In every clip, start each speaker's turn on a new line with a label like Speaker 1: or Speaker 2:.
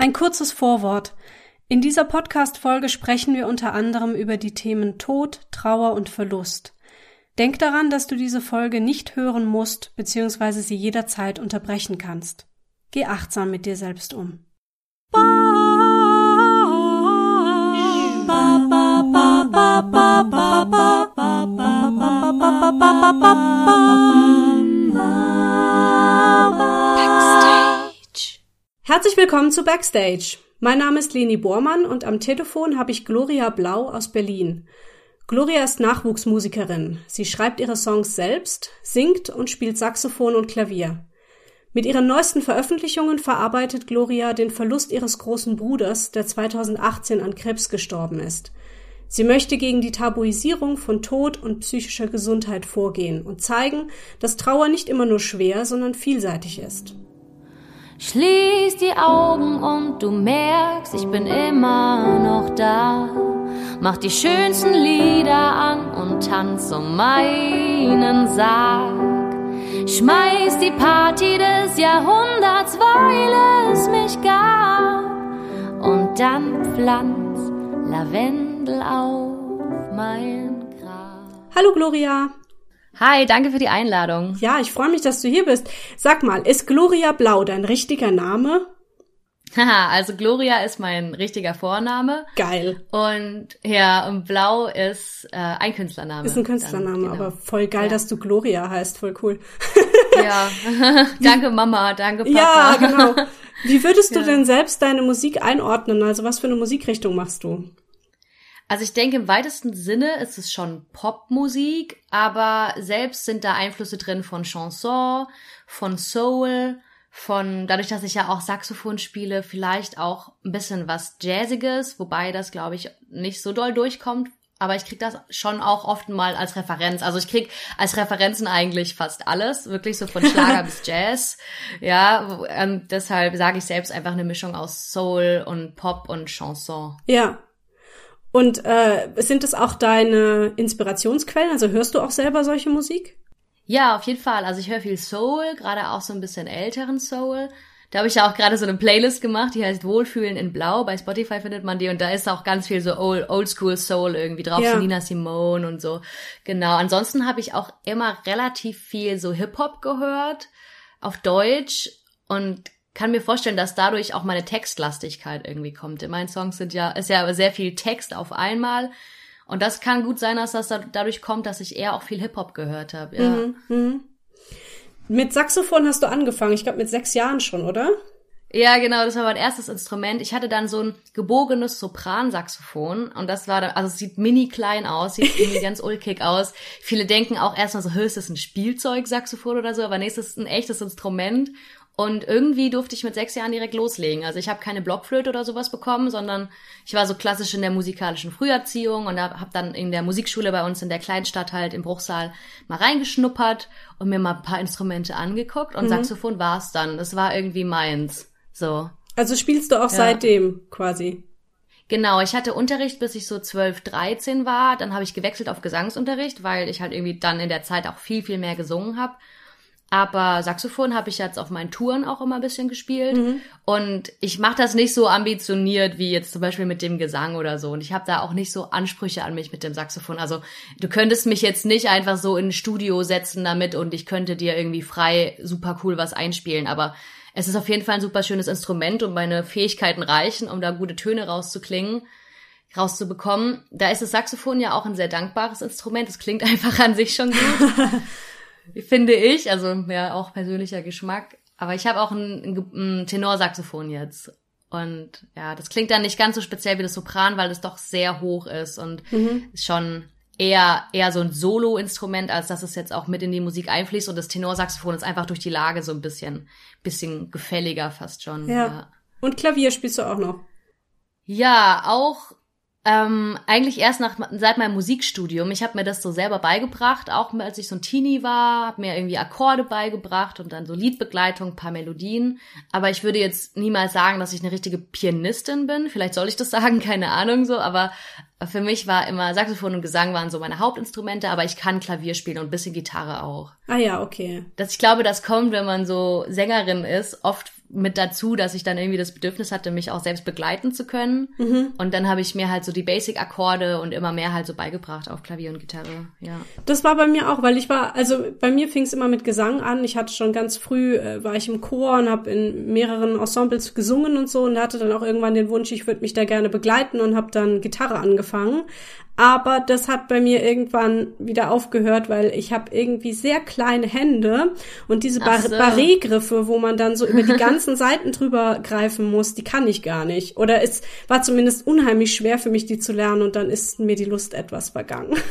Speaker 1: Ein kurzes Vorwort. In dieser Podcast-Folge sprechen wir unter anderem über die Themen Tod, Trauer und Verlust. Denk daran, dass du diese Folge nicht hören musst bzw. sie jederzeit unterbrechen kannst. Geh achtsam mit dir selbst um. Herzlich willkommen zu Backstage. Mein Name ist Leni Bormann und am Telefon habe ich Gloria Blau aus Berlin. Gloria ist Nachwuchsmusikerin. Sie schreibt ihre Songs selbst, singt und spielt Saxophon und Klavier. Mit ihren neuesten Veröffentlichungen verarbeitet Gloria den Verlust ihres großen Bruders, der 2018 an Krebs gestorben ist. Sie möchte gegen die Tabuisierung von Tod und psychischer Gesundheit vorgehen und zeigen, dass Trauer nicht immer nur schwer, sondern vielseitig ist.
Speaker 2: Schließ die Augen und du merkst, ich bin immer noch da. Mach die schönsten Lieder an und tanz um meinen Sarg. Schmeiß die Party des Jahrhunderts, weil es mich gab. Und dann pflanz Lavendel auf mein Grab.
Speaker 1: Hallo Gloria.
Speaker 3: Hi, danke für die Einladung.
Speaker 1: Ja, ich freue mich, dass du hier bist. Sag mal, ist Gloria Blau dein richtiger Name?
Speaker 3: Haha, also Gloria ist mein richtiger Vorname.
Speaker 1: Geil.
Speaker 3: Und ja, und Blau ist äh, ein Künstlername.
Speaker 1: Ist ein Künstlername, Dann, genau. aber voll geil, ja. dass du Gloria heißt, voll cool.
Speaker 3: ja, danke Mama, danke Papa.
Speaker 1: Ja, genau. Wie würdest du ja. denn selbst deine Musik einordnen? Also was für eine Musikrichtung machst du?
Speaker 3: Also ich denke, im weitesten Sinne ist es schon Popmusik, aber selbst sind da Einflüsse drin von Chanson, von Soul, von, dadurch, dass ich ja auch Saxophon spiele, vielleicht auch ein bisschen was Jazziges, wobei das, glaube ich, nicht so doll durchkommt. Aber ich krieg das schon auch oft mal als Referenz. Also ich krieg als Referenzen eigentlich fast alles, wirklich so von Schlager bis Jazz. Ja, ähm, deshalb sage ich selbst einfach eine Mischung aus Soul und Pop und Chanson.
Speaker 1: Ja, und äh, sind es auch deine Inspirationsquellen? Also hörst du auch selber solche Musik?
Speaker 3: Ja, auf jeden Fall. Also ich höre viel Soul, gerade auch so ein bisschen älteren Soul. Da habe ich ja auch gerade so eine Playlist gemacht, die heißt Wohlfühlen in Blau. Bei Spotify findet man die und da ist auch ganz viel so Old, Oldschool Soul irgendwie drauf, ja. so Nina Simone und so. Genau. Ansonsten habe ich auch immer relativ viel so Hip Hop gehört auf Deutsch und kann mir vorstellen, dass dadurch auch meine Textlastigkeit irgendwie kommt. In meinen Songs sind ja, ist ja sehr viel Text auf einmal. Und das kann gut sein, dass das dadurch kommt, dass ich eher auch viel Hip-Hop gehört habe. Ja. Mhm, mhm.
Speaker 1: Mit Saxophon hast du angefangen, ich glaube mit sechs Jahren schon, oder?
Speaker 3: Ja, genau, das war mein erstes Instrument. Ich hatte dann so ein gebogenes Sopransaxophon und das war dann, also es sieht mini klein aus, sieht irgendwie ganz ulkig aus. Viele denken auch erstmal so, höchstens ein Spielzeugsaxophon oder so, aber nee, es ist ein echtes Instrument und irgendwie durfte ich mit sechs Jahren direkt loslegen. Also ich habe keine Blockflöte oder sowas bekommen, sondern ich war so klassisch in der musikalischen Früherziehung und habe dann in der Musikschule bei uns in der Kleinstadt halt im Bruchsal mal reingeschnuppert und mir mal ein paar Instrumente angeguckt und mhm. Saxophon war es dann. Das war irgendwie meins. So.
Speaker 1: Also spielst du auch ja. seitdem quasi?
Speaker 3: Genau, ich hatte Unterricht, bis ich so 12, 13 war. Dann habe ich gewechselt auf Gesangsunterricht, weil ich halt irgendwie dann in der Zeit auch viel, viel mehr gesungen habe. Aber Saxophon habe ich jetzt auf meinen Touren auch immer ein bisschen gespielt. Mhm. Und ich mache das nicht so ambitioniert wie jetzt zum Beispiel mit dem Gesang oder so. Und ich habe da auch nicht so Ansprüche an mich mit dem Saxophon. Also du könntest mich jetzt nicht einfach so in ein Studio setzen damit und ich könnte dir irgendwie frei super cool was einspielen. Aber es ist auf jeden Fall ein super schönes Instrument und meine Fähigkeiten reichen, um da gute Töne rauszuklingen rauszubekommen. Da ist das Saxophon ja auch ein sehr dankbares Instrument. Es klingt einfach an sich schon gut. finde ich. Also ja, auch persönlicher Geschmack. Aber ich habe auch ein, ein Tenorsaxophon jetzt. Und ja, das klingt dann nicht ganz so speziell wie das Sopran, weil es doch sehr hoch ist und mhm. ist schon eher, eher so ein Solo-Instrument, als dass es jetzt auch mit in die Musik einfließt. Und das Tenorsaxophon ist einfach durch die Lage so ein bisschen, bisschen gefälliger fast schon.
Speaker 1: Ja. ja. Und Klavier spielst du auch noch?
Speaker 3: Ja, auch ähm, eigentlich erst nach, seit meinem Musikstudium. Ich habe mir das so selber beigebracht, auch als ich so ein Teenie war, habe mir irgendwie Akkorde beigebracht und dann so Liedbegleitung, ein paar Melodien. Aber ich würde jetzt niemals sagen, dass ich eine richtige Pianistin bin. Vielleicht soll ich das sagen, keine Ahnung so. Aber für mich war immer Saxophon und Gesang waren so meine Hauptinstrumente, aber ich kann Klavier spielen und ein bisschen Gitarre auch.
Speaker 1: Ah ja, okay.
Speaker 3: Das, ich glaube, das kommt, wenn man so Sängerin ist, oft mit dazu, dass ich dann irgendwie das Bedürfnis hatte, mich auch selbst begleiten zu können. Mhm. Und dann habe ich mir halt so die Basic-Akkorde und immer mehr halt so beigebracht auf Klavier und Gitarre. Ja.
Speaker 1: Das war bei mir auch, weil ich war, also bei mir fing es immer mit Gesang an. Ich hatte schon ganz früh, äh, war ich im Chor und habe in mehreren Ensembles gesungen und so und hatte dann auch irgendwann den Wunsch, ich würde mich da gerne begleiten und habe dann Gitarre angefangen. Aber das hat bei mir irgendwann wieder aufgehört, weil ich habe irgendwie sehr kleine Hände und diese Bar so. Barré-Griffe, wo man dann so über die ganzen Seiten drüber greifen muss, die kann ich gar nicht. Oder es war zumindest unheimlich schwer für mich, die zu lernen und dann ist mir die Lust etwas vergangen.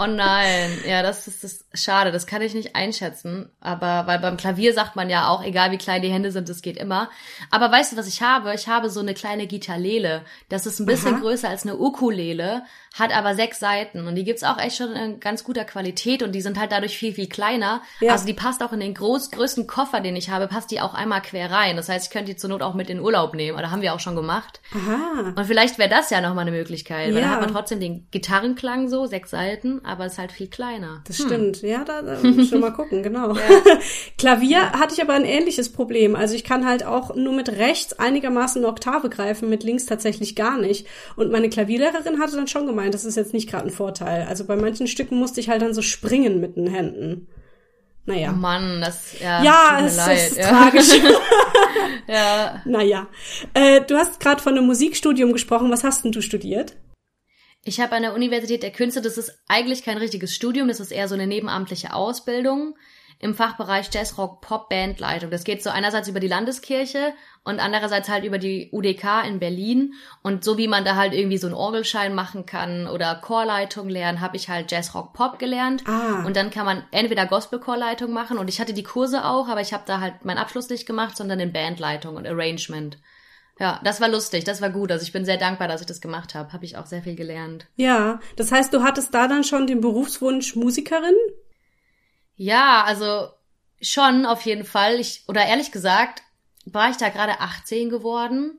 Speaker 3: Oh nein, ja, das ist, das ist schade, das kann ich nicht einschätzen. Aber weil beim Klavier sagt man ja auch, egal wie klein die Hände sind, es geht immer. Aber weißt du, was ich habe? Ich habe so eine kleine Gitarlele. Das ist ein bisschen Aha. größer als eine Ukulele, hat aber sechs Seiten und die gibt's auch echt schon in ganz guter Qualität und die sind halt dadurch viel, viel kleiner. Ja. Also die passt auch in den groß, größten Koffer, den ich habe, passt die auch einmal quer rein. Das heißt, ich könnte die zur Not auch mit in Urlaub nehmen. Oder haben wir auch schon gemacht. Aha. Und vielleicht wäre das ja nochmal eine Möglichkeit. Ja. Weil dann hat man trotzdem den Gitarrenklang so, sechs Seiten, aber ist halt viel kleiner.
Speaker 1: Das hm. stimmt. Ja, da, da schon mal gucken, genau. Ja. Klavier hatte ich aber ein ähnliches Problem. Also ich kann halt auch nur mit rechts einigermaßen eine Oktave greifen, mit links tatsächlich gar nicht. Und meine Klavierlehrerin hatte dann schon gemeint, das ist jetzt nicht gerade ein Vorteil. Also bei manchen Stücken musste ich halt dann so springen mit den Händen. Naja.
Speaker 3: Oh Mann, das ja.
Speaker 1: Ja, es leid. ist ja. tragisch. ja. Naja. Äh, du hast gerade von einem Musikstudium gesprochen. Was hast denn du studiert?
Speaker 3: Ich habe an der Universität der Künste, das ist eigentlich kein richtiges Studium, das ist eher so eine nebenamtliche Ausbildung im Fachbereich Jazzrock Pop Bandleitung. Das geht so einerseits über die Landeskirche und andererseits halt über die UDK in Berlin und so wie man da halt irgendwie so einen Orgelschein machen kann oder Chorleitung lernen, habe ich halt Jazzrock Pop gelernt ah. und dann kann man entweder Gospel Chorleitung machen und ich hatte die Kurse auch, aber ich habe da halt meinen Abschluss nicht gemacht, sondern in Bandleitung und Arrangement. Ja, das war lustig, das war gut. Also ich bin sehr dankbar, dass ich das gemacht habe. Habe ich auch sehr viel gelernt.
Speaker 1: Ja, das heißt, du hattest da dann schon den Berufswunsch Musikerin?
Speaker 3: Ja, also schon auf jeden Fall. Ich, oder ehrlich gesagt, war ich da gerade 18 geworden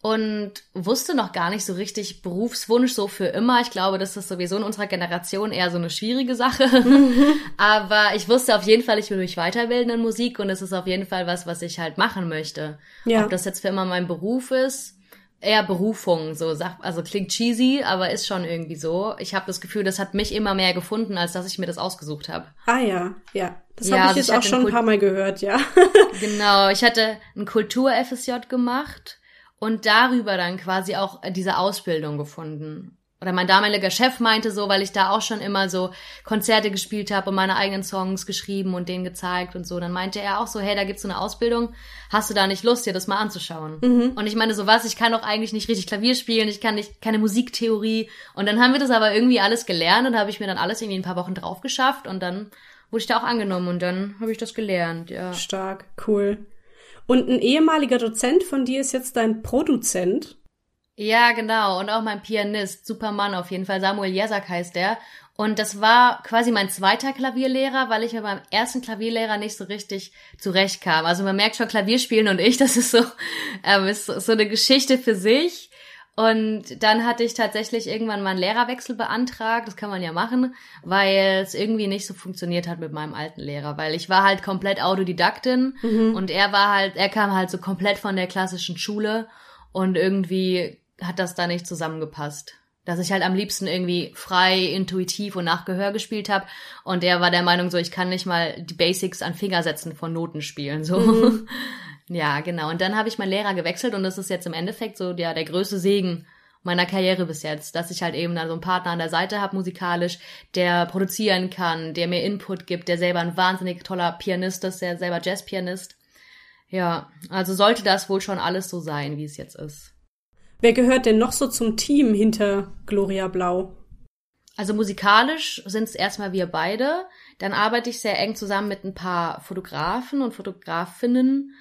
Speaker 3: und wusste noch gar nicht so richtig Berufswunsch so für immer. Ich glaube, das ist sowieso in unserer Generation eher so eine schwierige Sache. Aber ich wusste auf jeden Fall, ich will mich weiterbilden in Musik und es ist auf jeden Fall was, was ich halt machen möchte. Ja. Ob das jetzt für immer mein Beruf ist, eher Berufung, so also klingt cheesy, aber ist schon irgendwie so. Ich habe das Gefühl, das hat mich immer mehr gefunden, als dass ich mir das ausgesucht habe.
Speaker 1: Ah ja, ja. Das ja, habe ich also jetzt ich auch schon ein paar Mal gehört, ja.
Speaker 3: genau, ich hatte ein Kultur-FSJ gemacht und darüber dann quasi auch diese Ausbildung gefunden. Oder mein damaliger Chef meinte so, weil ich da auch schon immer so Konzerte gespielt habe und meine eigenen Songs geschrieben und denen gezeigt und so. Dann meinte er auch so, hey, da gibt's so eine Ausbildung, hast du da nicht Lust, dir das mal anzuschauen? Mhm. Und ich meine, so was, ich kann doch eigentlich nicht richtig Klavier spielen, ich kann nicht, keine Musiktheorie. Und dann haben wir das aber irgendwie alles gelernt und habe ich mir dann alles irgendwie ein paar Wochen drauf geschafft und dann wurde ich da auch angenommen und dann habe ich das gelernt, ja.
Speaker 1: Stark, cool. Und ein ehemaliger Dozent von dir ist jetzt dein Produzent.
Speaker 3: Ja, genau. Und auch mein Pianist, Supermann auf jeden Fall. Samuel Jesak heißt der. Und das war quasi mein zweiter Klavierlehrer, weil ich mit meinem ersten Klavierlehrer nicht so richtig zurechtkam. Also man merkt schon Klavierspielen und ich, das ist so, ähm, ist so eine Geschichte für sich. Und dann hatte ich tatsächlich irgendwann mal einen Lehrerwechsel beantragt. Das kann man ja machen, weil es irgendwie nicht so funktioniert hat mit meinem alten Lehrer. Weil ich war halt komplett Autodidaktin mhm. und er war halt, er kam halt so komplett von der klassischen Schule und irgendwie hat das da nicht zusammengepasst. Dass ich halt am liebsten irgendwie frei, intuitiv und nach Gehör gespielt habe. Und er war der Meinung so, ich kann nicht mal die Basics an Fingersätzen von Noten spielen. So. Mhm. Ja, genau. Und dann habe ich meinen Lehrer gewechselt und das ist jetzt im Endeffekt so ja, der größte Segen meiner Karriere bis jetzt, dass ich halt eben da so einen Partner an der Seite habe musikalisch, der produzieren kann, der mir Input gibt, der selber ein wahnsinnig toller Pianist ist, der selber Jazzpianist. Ja, also sollte das wohl schon alles so sein, wie es jetzt ist.
Speaker 1: Wer gehört denn noch so zum Team hinter Gloria Blau?
Speaker 3: Also musikalisch sind es erstmal wir beide. Dann arbeite ich sehr eng zusammen mit ein paar Fotografen und Fotografinnen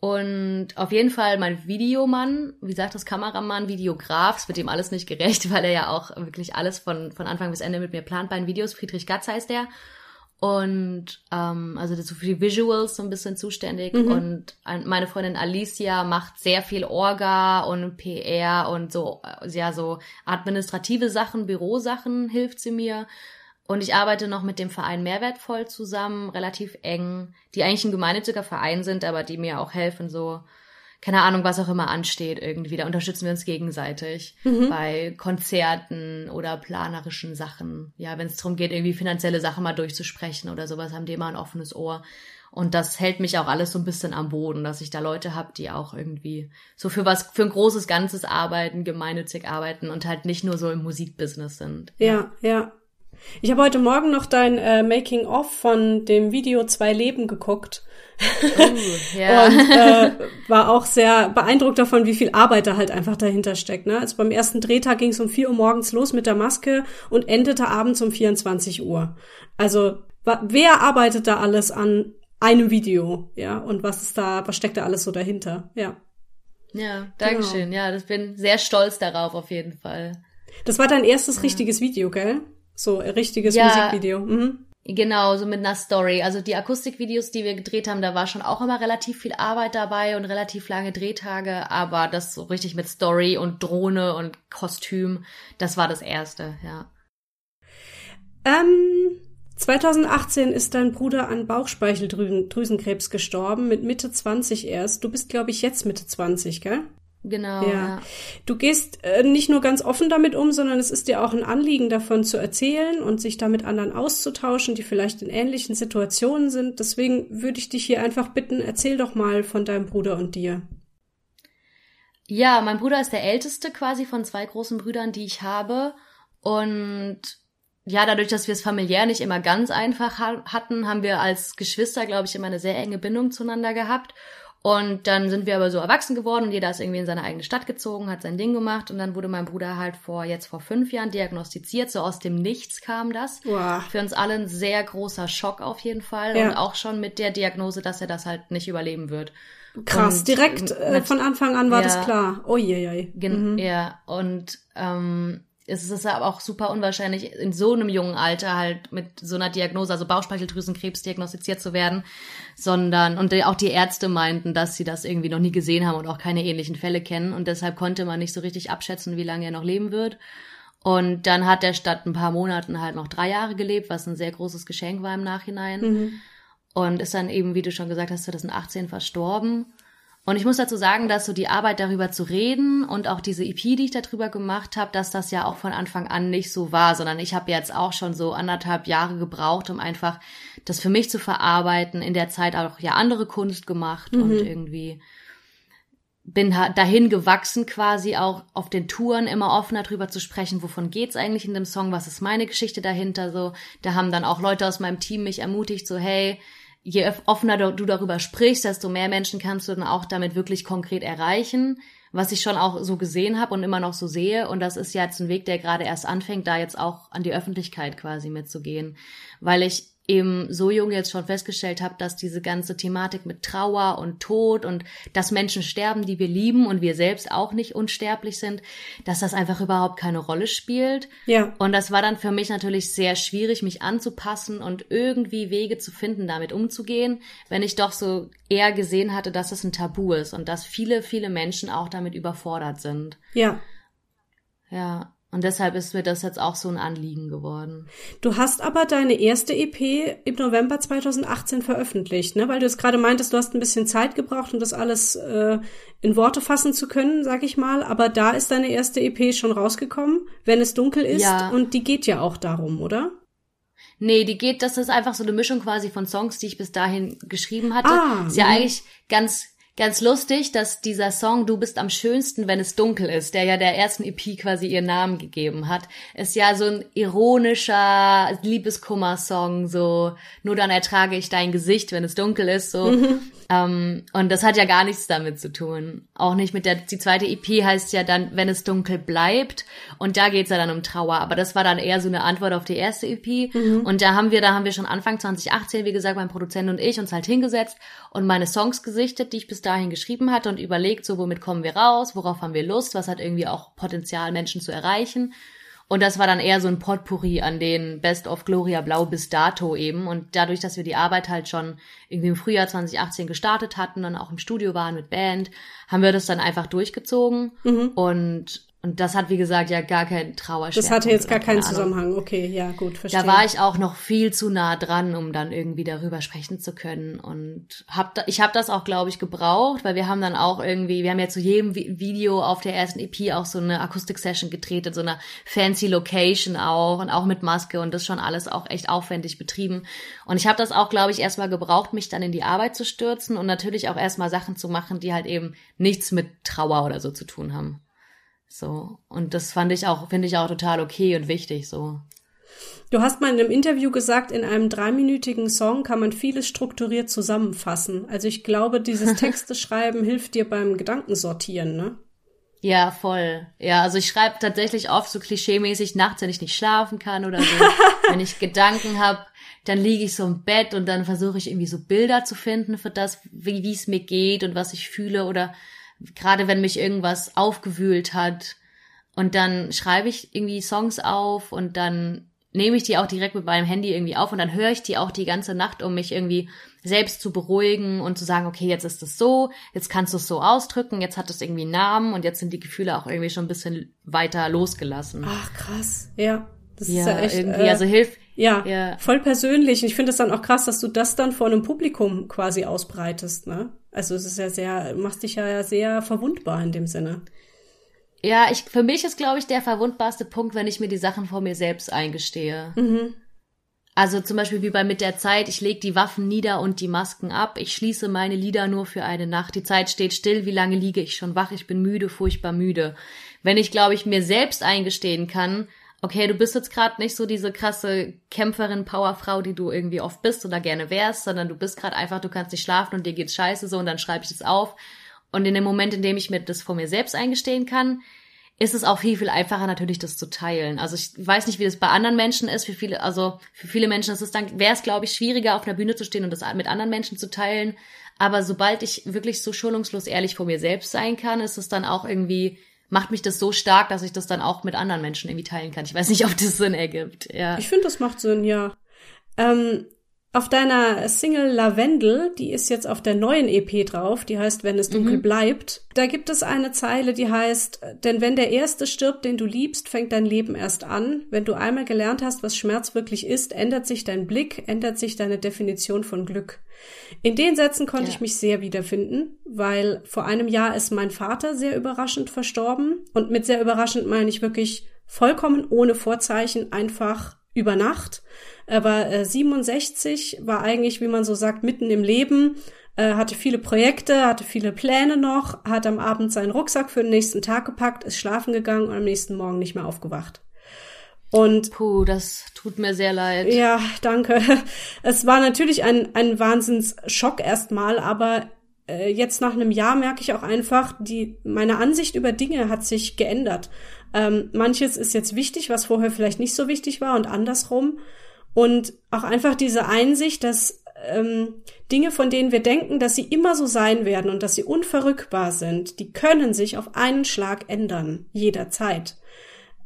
Speaker 3: und auf jeden Fall mein Videomann, wie sagt das Kameramann, Videograf, ist mit dem alles nicht gerecht, weil er ja auch wirklich alles von, von Anfang bis Ende mit mir plant bei den Videos. Friedrich Gatz heißt der. Und ähm, also das ist für die Visuals so ein bisschen zuständig. Mhm. Und meine Freundin Alicia macht sehr viel Orga und PR und so, ja, so administrative Sachen, Bürosachen hilft sie mir. Und ich arbeite noch mit dem Verein Mehrwertvoll zusammen, relativ eng, die eigentlich ein gemeinnütziger Verein sind, aber die mir auch helfen, so, keine Ahnung, was auch immer ansteht irgendwie. Da unterstützen wir uns gegenseitig mhm. bei Konzerten oder planerischen Sachen. Ja, wenn es darum geht, irgendwie finanzielle Sachen mal durchzusprechen oder sowas, haben die immer ein offenes Ohr. Und das hält mich auch alles so ein bisschen am Boden, dass ich da Leute habe, die auch irgendwie so für was, für ein großes Ganzes arbeiten, gemeinnützig arbeiten und halt nicht nur so im Musikbusiness sind.
Speaker 1: Ja, ja. Ich habe heute Morgen noch dein äh, Making-of von dem Video Zwei Leben geguckt. Uh, ja. und äh, war auch sehr beeindruckt davon, wie viel Arbeit da halt einfach dahinter steckt. Ne? Also beim ersten Drehtag ging es um 4 Uhr morgens los mit der Maske und endete abends um 24 Uhr. Also wer arbeitet da alles an einem Video? Ja, und was ist da, was steckt da alles so dahinter? Ja.
Speaker 3: Ja, Dankeschön. Genau. Ja, das bin sehr stolz darauf auf jeden Fall.
Speaker 1: Das war dein erstes ja. richtiges Video, gell? So ein richtiges ja, Musikvideo. Mhm.
Speaker 3: Genau, so mit einer Story. Also die Akustikvideos, die wir gedreht haben, da war schon auch immer relativ viel Arbeit dabei und relativ lange Drehtage, aber das so richtig mit Story und Drohne und Kostüm, das war das erste, ja.
Speaker 1: Ähm, 2018 ist dein Bruder an Bauchspeicheldrüsenkrebs gestorben, mit Mitte 20 erst. Du bist, glaube ich, jetzt Mitte 20, gell?
Speaker 3: Genau. Ja. ja.
Speaker 1: Du gehst äh, nicht nur ganz offen damit um, sondern es ist dir auch ein Anliegen, davon zu erzählen und sich da mit anderen auszutauschen, die vielleicht in ähnlichen Situationen sind. Deswegen würde ich dich hier einfach bitten, erzähl doch mal von deinem Bruder und dir.
Speaker 3: Ja, mein Bruder ist der älteste quasi von zwei großen Brüdern, die ich habe. Und ja, dadurch, dass wir es familiär nicht immer ganz einfach hatten, haben wir als Geschwister, glaube ich, immer eine sehr enge Bindung zueinander gehabt. Und dann sind wir aber so erwachsen geworden und jeder ist irgendwie in seine eigene Stadt gezogen, hat sein Ding gemacht und dann wurde mein Bruder halt vor jetzt vor fünf Jahren diagnostiziert. So aus dem Nichts kam das. Wow. Für uns alle ein sehr großer Schock auf jeden Fall ja. und auch schon mit der Diagnose, dass er das halt nicht überleben wird.
Speaker 1: Krass, und direkt äh, von Anfang an war ja, das klar. Oh je, je.
Speaker 3: Mhm. Ja, und ähm, es ist aber auch super unwahrscheinlich, in so einem jungen Alter halt mit so einer Diagnose, also Bauchspeicheldrüsenkrebs diagnostiziert zu werden, sondern, und auch die Ärzte meinten, dass sie das irgendwie noch nie gesehen haben und auch keine ähnlichen Fälle kennen und deshalb konnte man nicht so richtig abschätzen, wie lange er noch leben wird. Und dann hat er statt ein paar Monaten halt noch drei Jahre gelebt, was ein sehr großes Geschenk war im Nachhinein. Mhm. Und ist dann eben, wie du schon gesagt hast, 2018 verstorben. Und ich muss dazu sagen, dass so die Arbeit darüber zu reden und auch diese EP, die ich darüber gemacht habe, dass das ja auch von Anfang an nicht so war, sondern ich habe jetzt auch schon so anderthalb Jahre gebraucht, um einfach das für mich zu verarbeiten, in der Zeit auch ja andere Kunst gemacht mhm. und irgendwie bin dahin gewachsen quasi auch auf den Touren immer offener drüber zu sprechen, wovon geht's eigentlich in dem Song, was ist meine Geschichte dahinter so. Da haben dann auch Leute aus meinem Team mich ermutigt so hey, je offener du darüber sprichst, desto mehr Menschen kannst du dann auch damit wirklich konkret erreichen, was ich schon auch so gesehen habe und immer noch so sehe. Und das ist jetzt ein Weg, der gerade erst anfängt, da jetzt auch an die Öffentlichkeit quasi mitzugehen, weil ich eben so jung jetzt schon festgestellt habe, dass diese ganze Thematik mit Trauer und Tod und dass Menschen sterben, die wir lieben und wir selbst auch nicht unsterblich sind, dass das einfach überhaupt keine Rolle spielt. Ja. Und das war dann für mich natürlich sehr schwierig, mich anzupassen und irgendwie Wege zu finden, damit umzugehen, wenn ich doch so eher gesehen hatte, dass es ein Tabu ist und dass viele, viele Menschen auch damit überfordert sind.
Speaker 1: Ja.
Speaker 3: Ja. Und deshalb ist mir das jetzt auch so ein Anliegen geworden.
Speaker 1: Du hast aber deine erste EP im November 2018 veröffentlicht, ne? Weil du es gerade meintest, du hast ein bisschen Zeit gebraucht, um das alles äh, in Worte fassen zu können, sag ich mal. Aber da ist deine erste EP schon rausgekommen, wenn es dunkel ist. Ja. Und die geht ja auch darum, oder?
Speaker 3: Nee, die geht, das ist einfach so eine Mischung quasi von Songs, die ich bis dahin geschrieben hatte. Ah, ist ja mh. eigentlich ganz Ganz lustig, dass dieser Song Du bist am schönsten, wenn es dunkel ist, der ja der ersten EP quasi ihren Namen gegeben hat, ist ja so ein ironischer Liebeskummer-Song, so nur dann ertrage ich dein Gesicht, wenn es dunkel ist, so. Mhm. Ähm, und das hat ja gar nichts damit zu tun. Auch nicht mit der, die zweite EP heißt ja dann, wenn es dunkel bleibt. Und da geht's ja dann um Trauer. Aber das war dann eher so eine Antwort auf die erste EP. Mhm. Und da haben wir, da haben wir schon Anfang 2018, wie gesagt, mein Produzent und ich uns halt hingesetzt und meine Songs gesichtet, die ich bis dahin geschrieben hatte und überlegt, so womit kommen wir raus, worauf haben wir Lust, was hat irgendwie auch Potenzial, Menschen zu erreichen. Und das war dann eher so ein Potpourri an den Best of Gloria Blau bis dato eben. Und dadurch, dass wir die Arbeit halt schon irgendwie im Frühjahr 2018 gestartet hatten und auch im Studio waren mit Band, haben wir das dann einfach durchgezogen. Mhm. Und Und das hat, wie gesagt, ja gar keinen Trauerschmerz.
Speaker 1: Das hatte jetzt gar keinen Zusammenhang. Okay, ja, gut, verstehe.
Speaker 3: Da war ich auch noch viel zu nah dran, um dann irgendwie darüber sprechen zu können. Und hab da, ich habe das auch, glaube ich, gebraucht, weil wir haben dann auch irgendwie, wir haben ja zu jedem Video auf der ersten EP auch so eine Akustik-Session gedreht, in so einer fancy Location auch und auch mit Maske und das schon alles auch echt aufwendig betrieben. Und ich habe das auch, glaube ich, erstmal gebraucht, mich dann in die Arbeit zu stürzen und natürlich auch erstmal Sachen zu machen, die halt eben nichts mit Trauer oder so zu tun haben. So. Und das fand ich auch, finde ich auch total okay und wichtig, so.
Speaker 1: Du hast mal in einem Interview gesagt, in einem dreiminütigen Song kann man vieles strukturiert zusammenfassen. Also ich glaube, dieses Texte schreiben hilft dir beim Gedankensortieren, ne?
Speaker 3: Ja, voll. Ja, also ich schreibe tatsächlich oft so klischeemäßig nachts, wenn ich nicht schlafen kann oder so. wenn ich Gedanken habe, dann liege ich so im Bett und dann versuche ich irgendwie so Bilder zu finden für das, wie es mir geht und was ich fühle oder gerade wenn mich irgendwas aufgewühlt hat. Und dann schreibe ich irgendwie Songs auf und dann nehme ich die auch direkt mit meinem Handy irgendwie auf und dann höre ich die auch die ganze Nacht, um mich irgendwie selbst zu beruhigen und zu sagen, okay, jetzt ist es so, jetzt kannst du es so ausdrücken, jetzt hat es irgendwie einen Namen und jetzt sind die Gefühle auch irgendwie schon ein bisschen weiter losgelassen.
Speaker 1: Ach krass, ja.
Speaker 3: Das ja, ist ja echt, irgendwie, äh, also hilft.
Speaker 1: Ja, ja, voll persönlich. Ich finde es dann auch krass, dass du das dann vor einem Publikum quasi ausbreitest, ne? Also es ist ja sehr, machst dich ja sehr verwundbar in dem Sinne.
Speaker 3: Ja, ich, für mich ist, glaube ich, der verwundbarste Punkt, wenn ich mir die Sachen vor mir selbst eingestehe. Mhm. Also zum Beispiel wie bei Mit der Zeit, ich lege die Waffen nieder und die Masken ab, ich schließe meine Lieder nur für eine Nacht, die Zeit steht still, wie lange liege ich schon wach, ich bin müde, furchtbar müde. Wenn ich, glaube ich, mir selbst eingestehen kann, okay, du bist jetzt gerade nicht so diese krasse Kämpferin, Powerfrau, die du irgendwie oft bist oder gerne wärst, sondern du bist gerade einfach, du kannst nicht schlafen und dir geht's scheiße so und dann schreibe ich das auf. Und in dem Moment, in dem ich mir das vor mir selbst eingestehen kann, ist es auch viel, viel einfacher natürlich, das zu teilen. Also ich weiß nicht, wie das bei anderen Menschen ist. Für viele, also für viele Menschen ist es dann, wäre es, glaube ich, schwieriger, auf einer Bühne zu stehen und das mit anderen Menschen zu teilen. Aber sobald ich wirklich so schonungslos ehrlich vor mir selbst sein kann, ist es dann auch irgendwie macht mich das so stark, dass ich das dann auch mit anderen Menschen irgendwie teilen kann. Ich weiß nicht, ob das Sinn ergibt. Ja.
Speaker 1: Ich finde, das macht Sinn, ja. Ähm, auf deiner Single Lavendel, die ist jetzt auf der neuen EP drauf, die heißt Wenn es dunkel mhm. bleibt, da gibt es eine Zeile, die heißt, denn wenn der Erste stirbt, den du liebst, fängt dein Leben erst an. Wenn du einmal gelernt hast, was Schmerz wirklich ist, ändert sich dein Blick, ändert sich deine Definition von Glück. In den Sätzen konnte ja. ich mich sehr wiederfinden, weil vor einem Jahr ist mein Vater sehr überraschend verstorben und mit sehr überraschend meine ich wirklich vollkommen ohne Vorzeichen, einfach über Nacht. Er war äh, 67, war eigentlich, wie man so sagt, mitten im Leben, äh, hatte viele Projekte, hatte viele Pläne noch, hat am Abend seinen Rucksack für den nächsten Tag gepackt, ist schlafen gegangen und am nächsten Morgen nicht mehr aufgewacht. Und
Speaker 3: Puh, das tut mir sehr leid.
Speaker 1: Ja, danke. Es war natürlich ein, ein Wahnsinnsschock erstmal, aber äh, jetzt nach einem Jahr merke ich auch einfach, die, meine Ansicht über Dinge hat sich geändert. Ähm, manches ist jetzt wichtig, was vorher vielleicht nicht so wichtig war und andersrum. Und auch einfach diese Einsicht, dass ähm, Dinge, von denen wir denken, dass sie immer so sein werden und dass sie unverrückbar sind, die können sich auf einen Schlag ändern, jederzeit.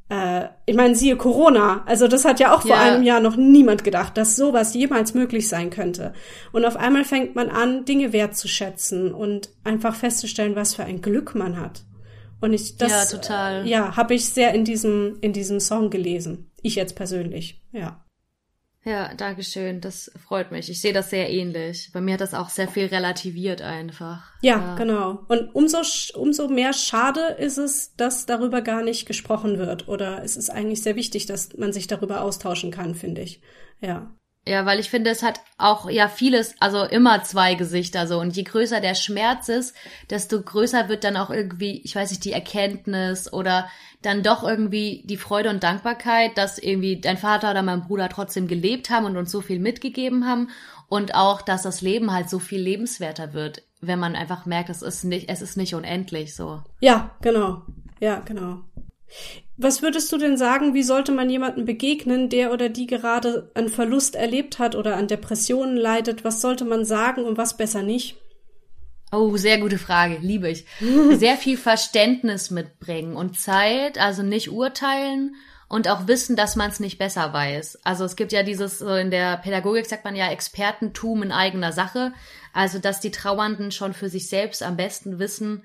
Speaker 1: Äh, ich meine, siehe Corona, also das hat ja auch vor ja. einem Jahr noch niemand gedacht, dass sowas jemals möglich sein könnte. Und auf einmal fängt man an, Dinge wertzuschätzen und einfach festzustellen, was für ein Glück man hat. Und ich das ja total ja habe ich sehr in diesem in diesem Song gelesen. Ich jetzt persönlich, ja.
Speaker 3: Ja, Dankeschön. Das freut mich. Ich sehe das sehr ähnlich. Bei mir hat das auch sehr viel relativiert einfach.
Speaker 1: Ja, ja, genau. Und umso, umso mehr schade ist es, dass darüber gar nicht gesprochen wird. Oder es ist eigentlich sehr wichtig, dass man sich darüber austauschen kann, finde ich. Ja.
Speaker 3: Ja, weil ich finde, es hat auch ja vieles, also immer zwei Gesichter so. Und je größer der Schmerz ist, desto größer wird dann auch irgendwie, ich weiß nicht, die Erkenntnis oder dann doch irgendwie die Freude und Dankbarkeit, dass irgendwie dein Vater oder mein Bruder trotzdem gelebt haben und uns so viel mitgegeben haben. Und auch, dass das Leben halt so viel lebenswerter wird, wenn man einfach merkt, es ist nicht, es ist nicht unendlich so.
Speaker 1: Ja, genau. Ja, genau. Was würdest du denn sagen, wie sollte man jemandem begegnen, der oder die gerade einen Verlust erlebt hat oder an Depressionen leidet? Was sollte man sagen und was besser nicht?
Speaker 3: Oh, sehr gute Frage, liebe ich. Sehr viel Verständnis mitbringen und Zeit, also nicht urteilen und auch wissen, dass man es nicht besser weiß. Also es gibt ja dieses, in der Pädagogik sagt man ja Expertentum in eigener Sache, also dass die Trauernden schon für sich selbst am besten wissen,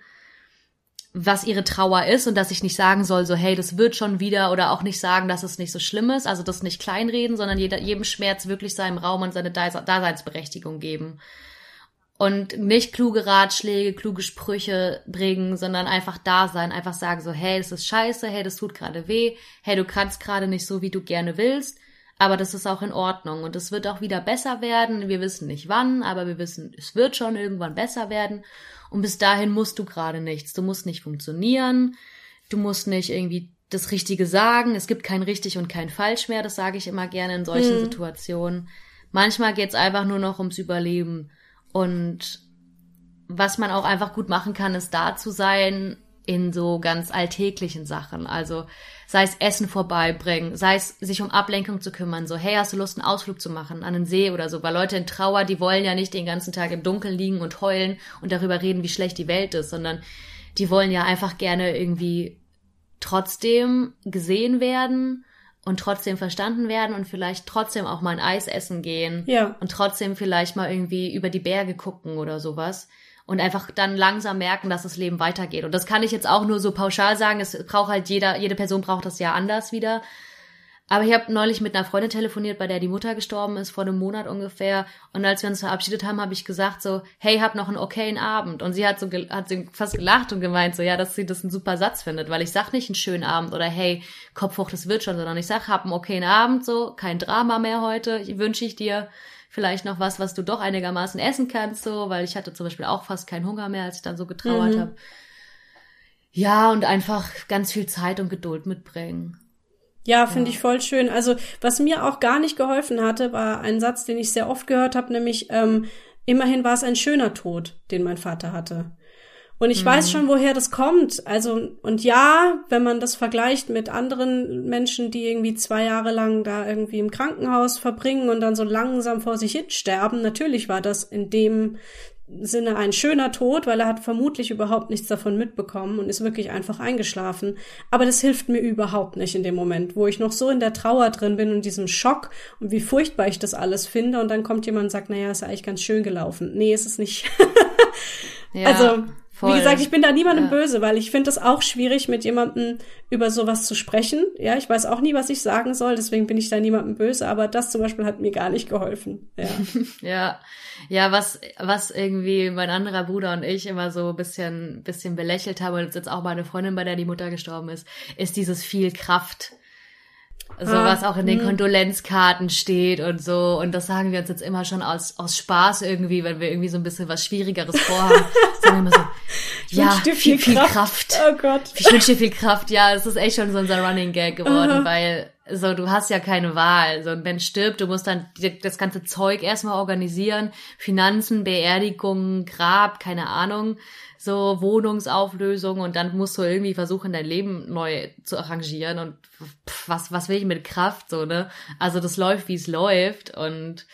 Speaker 3: was ihre Trauer ist und dass ich nicht sagen soll, so hey, das wird schon wieder oder auch nicht sagen, dass es nicht so schlimm ist, also das nicht kleinreden, sondern jeder, jedem Schmerz wirklich seinem Raum und seine Daseinsberechtigung geben. Und nicht kluge Ratschläge, kluge Sprüche bringen, sondern einfach da sein, einfach sagen so, hey, das ist scheiße, hey, das tut gerade weh, hey, du kannst gerade nicht so, wie du gerne willst, aber das ist auch in Ordnung und es wird auch wieder besser werden. Wir wissen nicht wann, aber wir wissen, es wird schon irgendwann besser werden. Und bis dahin musst du gerade nichts. Du musst nicht funktionieren. Du musst nicht irgendwie das Richtige sagen. Es gibt kein richtig und kein falsch mehr. Das sage ich immer gerne in solchen hm. Situationen. Manchmal geht's einfach nur noch ums Überleben. Und was man auch einfach gut machen kann, ist da zu sein in so ganz alltäglichen Sachen. Also sei es Essen vorbeibringen, sei es sich um Ablenkung zu kümmern, so, hey, hast du Lust, einen Ausflug zu machen an den See oder so, weil Leute in Trauer, die wollen ja nicht den ganzen Tag im Dunkeln liegen und heulen und darüber reden, wie schlecht die Welt ist, sondern die wollen ja einfach gerne irgendwie trotzdem gesehen werden und trotzdem verstanden werden und vielleicht trotzdem auch mal ein Eis essen gehen
Speaker 1: ja.
Speaker 3: und trotzdem vielleicht mal irgendwie über die Berge gucken oder sowas und einfach dann langsam merken, dass das Leben weitergeht. Und das kann ich jetzt auch nur so pauschal sagen. Es braucht halt jeder, jede Person braucht das ja anders wieder. Aber ich habe neulich mit einer Freundin telefoniert, bei der die Mutter gestorben ist, vor einem Monat ungefähr. Und als wir uns verabschiedet haben, habe ich gesagt so, hey, hab noch einen okayen Abend. Und sie hat so hat sie fast gelacht und gemeint so, ja, dass sie das einen super Satz findet, weil ich sag nicht einen schönen Abend oder hey, Kopf hoch, das wird schon, sondern ich sag, hab einen okayen Abend, so, kein Drama mehr heute, wünsche ich dir vielleicht noch was, was du doch einigermaßen essen kannst, so, weil ich hatte zum Beispiel auch fast keinen Hunger mehr, als ich dann so getrauert mhm. habe. Ja, und einfach ganz viel Zeit und Geduld mitbringen.
Speaker 1: Ja, finde ja. ich voll schön. Also, was mir auch gar nicht geholfen hatte, war ein Satz, den ich sehr oft gehört habe, nämlich ähm, immerhin war es ein schöner Tod, den mein Vater hatte. Und ich mhm. weiß schon, woher das kommt. Also, und ja, wenn man das vergleicht mit anderen Menschen, die irgendwie zwei Jahre lang da irgendwie im Krankenhaus verbringen und dann so langsam vor sich hin sterben, natürlich war das in dem Sinne ein schöner Tod, weil er hat vermutlich überhaupt nichts davon mitbekommen und ist wirklich einfach eingeschlafen. Aber das hilft mir überhaupt nicht in dem Moment, wo ich noch so in der Trauer drin bin und diesem Schock und wie furchtbar ich das alles finde und dann kommt jemand und sagt, naja, ist eigentlich ganz schön gelaufen. Nee, ist es nicht. ja. Also, Voll. Wie gesagt, ich bin da niemandem ja. böse, weil ich finde es auch schwierig, mit jemandem über sowas zu sprechen. Ja, ich weiß auch nie, was ich sagen soll, deswegen bin ich da niemandem böse, aber das zum Beispiel hat mir gar nicht geholfen. Ja.
Speaker 3: ja. Ja, was, was irgendwie mein anderer Bruder und ich immer so ein bisschen, bisschen belächelt haben, und jetzt auch meine Freundin, bei der die Mutter gestorben ist, ist dieses viel Kraft so ah, was auch in den hm. Kondolenzkarten steht und so. Und das sagen wir uns jetzt immer schon aus, aus Spaß irgendwie, wenn wir irgendwie so ein bisschen was Schwierigeres vorhaben. sagen wir immer so, ich ja, dir viel, viel Kraft. Kraft. Oh Gott. Ich wünsche dir viel Kraft. Ja, es ist echt schon so unser Running Gag geworden, Aha. weil so, du hast ja keine Wahl. So, ein Mensch stirbt, du musst dann das ganze Zeug erstmal organisieren. Finanzen, Beerdigung, Grab, keine Ahnung so Wohnungsauflösung und dann musst du irgendwie versuchen, dein Leben neu zu arrangieren und pff, was, was will ich mit Kraft, so, ne? Also das läuft, wie es läuft und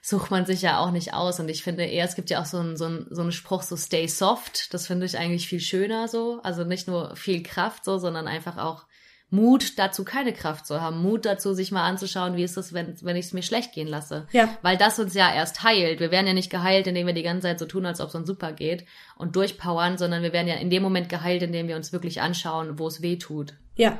Speaker 3: sucht man sich ja auch nicht aus. Und ich finde eher, es gibt ja auch so einen, so einen, so einen Spruch, so stay soft. Das finde ich eigentlich viel schöner so. Also nicht nur viel Kraft so, sondern einfach auch Mut dazu, keine Kraft zu haben. Mut dazu, sich mal anzuschauen, wie ist es, wenn, wenn ich es mir schlecht gehen lasse.
Speaker 1: Ja.
Speaker 3: Weil das uns ja erst heilt. Wir werden ja nicht geheilt, indem wir die ganze Zeit so tun, als ob es uns super geht und durchpowern, sondern wir werden ja in dem Moment geheilt, indem wir uns wirklich anschauen, wo es weh tut.
Speaker 1: Ja,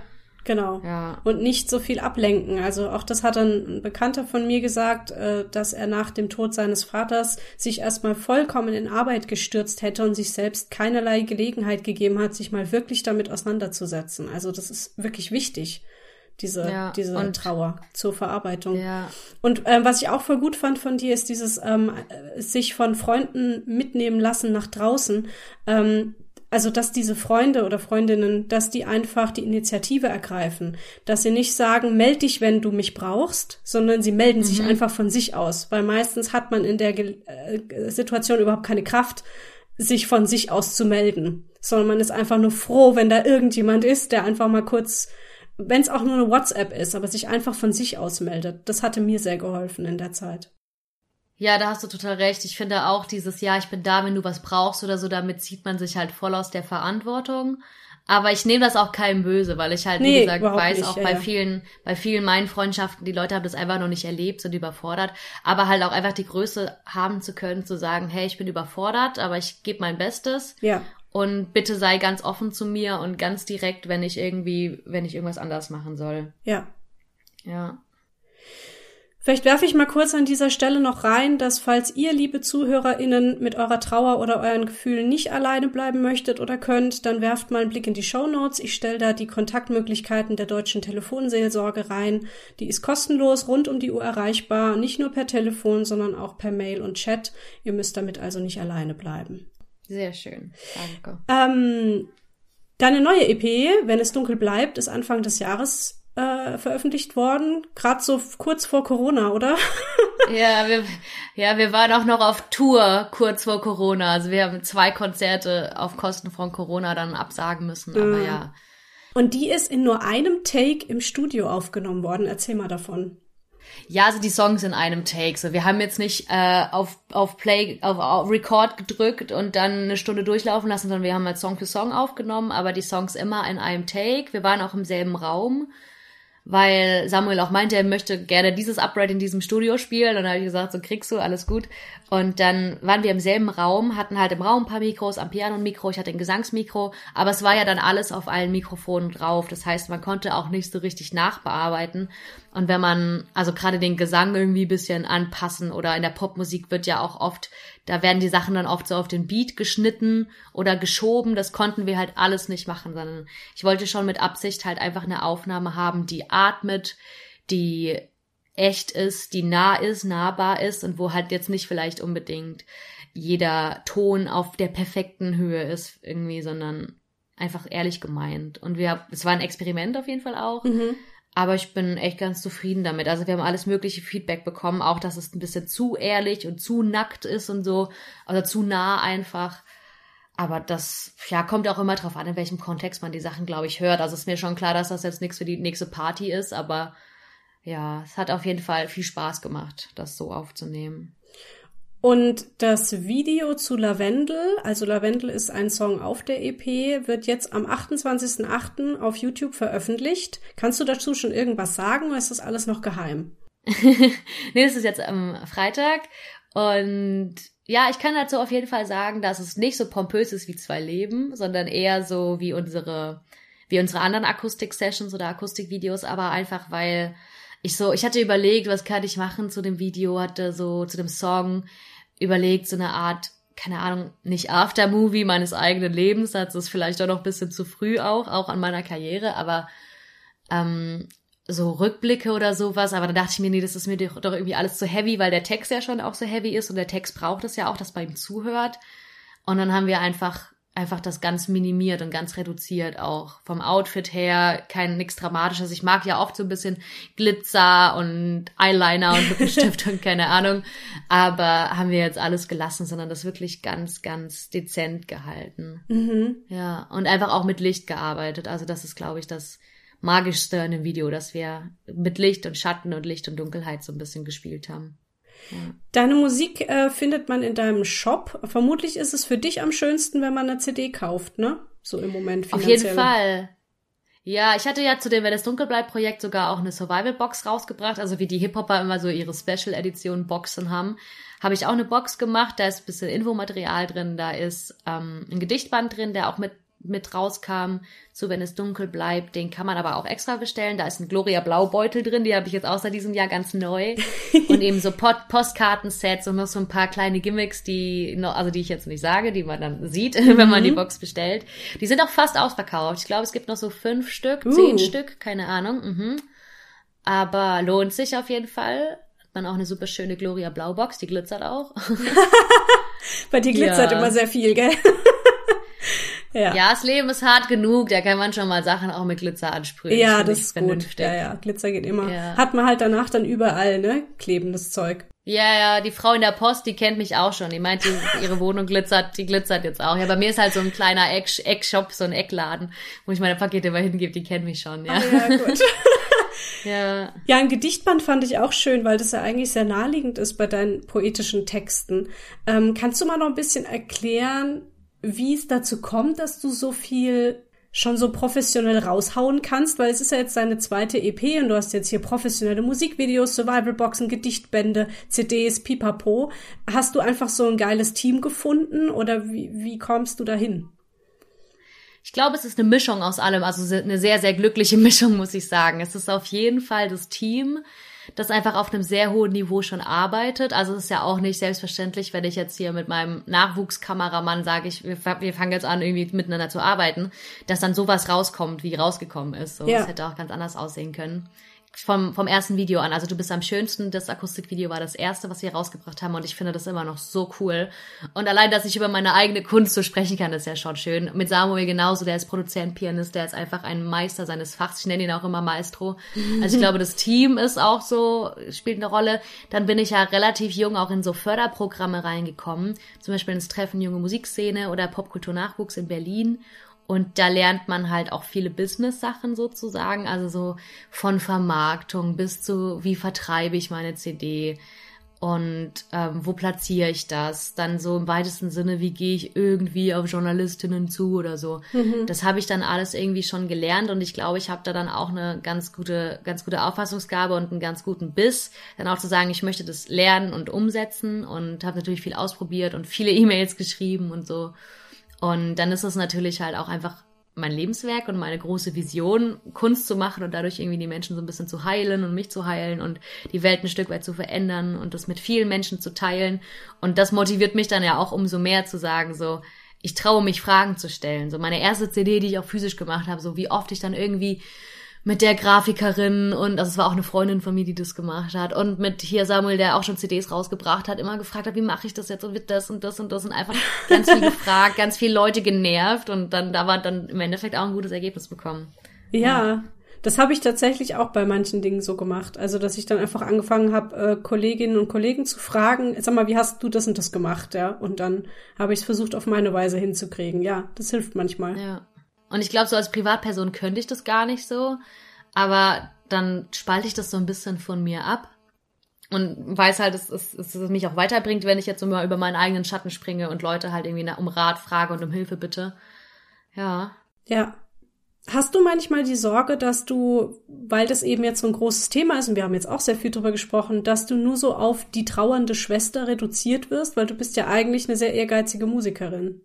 Speaker 1: Genau.
Speaker 3: Ja.
Speaker 1: Und nicht so viel ablenken. Also auch das hat ein Bekannter von mir gesagt, äh, dass er nach dem Tod seines Vaters sich erstmal vollkommen in Arbeit gestürzt hätte und sich selbst keinerlei Gelegenheit gegeben hat, sich mal wirklich damit auseinanderzusetzen. Also das ist wirklich wichtig diese, ja, diese und, Trauer zur Verarbeitung.
Speaker 3: Ja.
Speaker 1: Und ähm, was ich auch voll gut fand von dir, ist dieses ähm, sich von Freunden mitnehmen lassen nach draußen. Ähm, also dass diese Freunde oder Freundinnen, dass die einfach die Initiative ergreifen, dass sie nicht sagen, meld dich, wenn du mich brauchst, sondern sie melden mhm. sich einfach von sich aus, weil meistens hat man in der äh, Situation überhaupt keine Kraft, sich von sich aus zu melden, sondern man ist einfach nur froh, wenn da irgendjemand ist, der einfach mal kurz, wenn es auch nur eine WhatsApp ist, aber sich einfach von sich aus meldet. Das hatte mir sehr geholfen in der Zeit.
Speaker 3: Ja, da hast du total recht. Ich finde auch dieses Ja, ich bin da, wenn du was brauchst oder so, damit zieht man sich halt voll aus der Verantwortung. Aber ich nehme das auch keinem böse, weil ich halt, nee, wie gesagt, weiß nicht, auch ja, bei ja. vielen, bei vielen meinen Freundschaften, die Leute haben das einfach noch nicht erlebt, sind überfordert. Aber halt auch einfach die Größe haben zu können, zu sagen, hey, ich bin überfordert, aber ich gebe mein Bestes.
Speaker 1: Ja.
Speaker 3: Und bitte sei ganz offen zu mir und ganz direkt, wenn ich irgendwie, wenn ich irgendwas anders machen soll.
Speaker 1: Ja.
Speaker 3: Ja.
Speaker 1: Vielleicht werfe ich mal kurz an dieser Stelle noch rein, dass falls ihr, liebe ZuhörerInnen, mit eurer Trauer oder euren Gefühlen nicht alleine bleiben möchtet oder könnt, dann werft mal einen Blick in die Show Notes. Ich stelle da die Kontaktmöglichkeiten der deutschen Telefonseelsorge rein. Die ist kostenlos, rund um die Uhr erreichbar, nicht nur per Telefon, sondern auch per Mail und Chat. Ihr müsst damit also nicht alleine bleiben.
Speaker 3: Sehr schön. Danke.
Speaker 1: Ähm, deine neue EP, Wenn es dunkel bleibt, ist Anfang des Jahres äh, veröffentlicht worden, gerade so kurz vor Corona, oder?
Speaker 3: ja, wir, ja, wir waren auch noch auf Tour kurz vor Corona. Also wir haben zwei Konzerte auf Kosten von Corona dann absagen müssen, aber mhm. ja.
Speaker 1: Und die ist in nur einem Take im Studio aufgenommen worden. Erzähl mal davon.
Speaker 3: Ja, also die Songs in einem Take. So, wir haben jetzt nicht äh, auf, auf Play, auf, auf Record gedrückt und dann eine Stunde durchlaufen lassen, sondern wir haben halt Song für Song aufgenommen, aber die Songs immer in einem Take. Wir waren auch im selben Raum weil Samuel auch meinte, er möchte gerne dieses Upright in diesem Studio spielen. Und dann habe ich gesagt, so kriegst du, alles gut. Und dann waren wir im selben Raum, hatten halt im Raum ein paar Mikros, am Piano ein Mikro, ich hatte ein Gesangsmikro, aber es war ja dann alles auf allen Mikrofonen drauf. Das heißt, man konnte auch nicht so richtig nachbearbeiten. Und wenn man, also gerade den Gesang irgendwie bisschen anpassen oder in der Popmusik wird ja auch oft, da werden die Sachen dann oft so auf den Beat geschnitten oder geschoben. Das konnten wir halt alles nicht machen, sondern ich wollte schon mit Absicht halt einfach eine Aufnahme haben, die atmet, die echt ist, die nah ist, nahbar ist und wo halt jetzt nicht vielleicht unbedingt jeder Ton auf der perfekten Höhe ist irgendwie, sondern einfach ehrlich gemeint. Und wir, es war ein Experiment auf jeden Fall auch. Mhm. Aber ich bin echt ganz zufrieden damit. Also wir haben alles mögliche Feedback bekommen, auch dass es ein bisschen zu ehrlich und zu nackt ist und so, oder zu nah einfach. Aber das, ja, kommt auch immer drauf an, in welchem Kontext man die Sachen, glaube ich, hört. Also ist mir schon klar, dass das jetzt nichts für die nächste Party ist, aber ja, es hat auf jeden Fall viel Spaß gemacht, das so aufzunehmen.
Speaker 1: Und das Video zu Lavendel, also Lavendel ist ein Song auf der EP, wird jetzt am 28.08. auf YouTube veröffentlicht. Kannst du dazu schon irgendwas sagen oder ist das alles noch geheim?
Speaker 3: nee, das ist jetzt am Freitag und ja, ich kann dazu auf jeden Fall sagen, dass es nicht so pompös ist wie zwei Leben, sondern eher so wie unsere, wie unsere anderen Akustik-Sessions oder Akustikvideos, aber einfach weil ich so, ich hatte überlegt, was kann ich machen zu dem Video, hatte so zu dem Song überlegt, so eine Art, keine Ahnung, nicht Aftermovie meines eigenen Lebens, das ist vielleicht auch noch ein bisschen zu früh auch, auch an meiner Karriere, aber ähm, so Rückblicke oder sowas, aber dann dachte ich mir, nee, das ist mir doch, doch irgendwie alles zu heavy, weil der Text ja schon auch so heavy ist und der Text braucht es ja auch, dass man ihm zuhört. Und dann haben wir einfach einfach das ganz minimiert und ganz reduziert auch vom Outfit her, kein nichts dramatisches. Ich mag ja oft so ein bisschen Glitzer und Eyeliner und Lippenstift und keine Ahnung, aber haben wir jetzt alles gelassen, sondern das wirklich ganz ganz dezent gehalten. Mhm. Ja, und einfach auch mit Licht gearbeitet. Also das ist glaube ich das magischste in dem Video, dass wir mit Licht und Schatten und Licht und Dunkelheit so ein bisschen gespielt haben.
Speaker 1: Deine Musik äh, findet man in deinem Shop. Vermutlich ist es für dich am schönsten, wenn man eine CD kauft, ne? So im Moment
Speaker 3: finanziell. Auf jeden Fall. Ja, ich hatte ja zu dem Wenn es dunkel bleibt Projekt sogar auch eine Survival Box rausgebracht, also wie die Hip-Hopper immer so ihre Special Edition Boxen haben, habe ich auch eine Box gemacht, da ist ein bisschen Infomaterial drin, da ist ähm, ein Gedichtband drin, der auch mit mit rauskam, zu Wenn es dunkel bleibt. Den kann man aber auch extra bestellen. Da ist ein Gloria Blaubeutel drin, die habe ich jetzt außer diesem Jahr ganz neu. und eben so Postkartensets und noch so ein paar kleine Gimmicks, die noch, also die ich jetzt nicht sage, die man dann sieht, wenn man die mhm. Box bestellt. Die sind auch fast ausverkauft. Ich glaube, es gibt noch so fünf Stück, uh. zehn Stück, keine Ahnung. Mhm. Aber lohnt sich auf jeden Fall. Hat man auch eine super schöne Gloria Blaubox, die glitzert auch.
Speaker 1: Bei dir glitzert ja. immer sehr viel, gell?
Speaker 3: Ja. ja, das Leben ist hart genug, da kann man schon mal Sachen auch mit Glitzer ansprühen.
Speaker 1: Ja, das, ist vernünftig. gut. Ja, ja, Glitzer geht immer. Ja. Hat man halt danach dann überall, ne? Klebendes Zeug.
Speaker 3: Ja, ja, die Frau in der Post, die kennt mich auch schon. Die meint, die, ihre Wohnung glitzert, die glitzert jetzt auch. Ja, bei mir ist halt so ein kleiner Eckshop, so ein Eckladen, wo ich meine Pakete immer hingebe, die kennt mich schon, ja. Ah, ja, gut.
Speaker 1: ja. Ja, ein Gedichtband fand ich auch schön, weil das ja eigentlich sehr naheliegend ist bei deinen poetischen Texten. Ähm, kannst du mal noch ein bisschen erklären, wie es dazu kommt, dass du so viel schon so professionell raushauen kannst, weil es ist ja jetzt deine zweite EP und du hast jetzt hier professionelle Musikvideos, Survivalboxen, Gedichtbände, CDs, Pipapo. Hast du einfach so ein geiles Team gefunden oder wie, wie kommst du dahin?
Speaker 3: ich glaube, es ist eine Mischung aus allem, also eine sehr, sehr glückliche Mischung, muss ich sagen. Es ist auf jeden Fall das Team, das einfach auf einem sehr hohen Niveau schon arbeitet. Also es ist ja auch nicht selbstverständlich, wenn ich jetzt hier mit meinem Nachwuchskameramann sage, ich, wir, wir fangen jetzt an, irgendwie miteinander zu arbeiten, dass dann sowas rauskommt, wie rausgekommen ist. So, ja. Das hätte auch ganz anders aussehen können vom, vom ersten Video an. Also du bist am schönsten. Das Akustikvideo war das erste, was wir rausgebracht haben und ich finde das immer noch so cool. Und allein, dass ich über meine eigene Kunst so sprechen kann, ist ja schon schön. Mit Samuel genauso, der ist Produzent, Pianist, der ist einfach ein Meister seines Fachs. Ich nenne ihn auch immer Maestro. Also ich glaube, das Team ist auch so, spielt eine Rolle. Dann bin ich ja relativ jung auch in so Förderprogramme reingekommen. Zum Beispiel ins Treffen Junge Musikszene oder Popkultur Nachwuchs in Berlin. Und da lernt man halt auch viele Business-Sachen sozusagen, also so von Vermarktung bis zu, wie vertreibe ich meine CD und ähm, wo platziere ich das? Dann so im weitesten Sinne, wie gehe ich irgendwie auf Journalistinnen zu oder so. Mhm. Das habe ich dann alles irgendwie schon gelernt und ich glaube, ich habe da dann auch eine ganz gute, ganz gute Auffassungsgabe und einen ganz guten Biss, dann auch zu sagen, ich möchte das lernen und umsetzen und habe natürlich viel ausprobiert und viele E-Mails geschrieben und so. Und dann ist es natürlich halt auch einfach mein Lebenswerk und meine große Vision, Kunst zu machen und dadurch irgendwie die Menschen so ein bisschen zu heilen und mich zu heilen und die Welt ein Stück weit zu verändern und das mit vielen Menschen zu teilen. Und das motiviert mich dann ja auch umso mehr zu sagen, so, ich traue mich Fragen zu stellen. So meine erste CD, die ich auch physisch gemacht habe, so wie oft ich dann irgendwie mit der Grafikerin und also es war auch eine Freundin von mir, die das gemacht hat und mit hier Samuel, der auch schon CDs rausgebracht hat, immer gefragt hat, wie mache ich das jetzt und wird das und das und das und einfach ganz viel gefragt, ganz viele Leute genervt und dann da war dann im Endeffekt auch ein gutes Ergebnis bekommen.
Speaker 1: Ja, ja. Das habe ich tatsächlich auch bei manchen Dingen so gemacht. Also, dass ich dann einfach angefangen habe, äh, Kolleginnen und Kollegen zu fragen, sag mal, wie hast du das und das gemacht, ja? Und dann habe ich es versucht, auf meine Weise hinzukriegen. Ja, das hilft manchmal.
Speaker 3: Ja. Und ich glaube, so als Privatperson könnte ich das gar nicht so. Aber dann spalte ich das so ein bisschen von mir ab. Und weiß halt, dass es, dass es mich auch weiterbringt, wenn ich jetzt immer über meinen eigenen Schatten springe und Leute halt irgendwie um Rat frage und um Hilfe bitte. Ja.
Speaker 1: Ja. Hast du manchmal die Sorge, dass du, weil das eben jetzt so ein großes Thema ist und wir haben jetzt auch sehr viel drüber gesprochen, dass du nur so auf die trauernde Schwester reduziert wirst, weil du bist ja eigentlich eine sehr ehrgeizige Musikerin.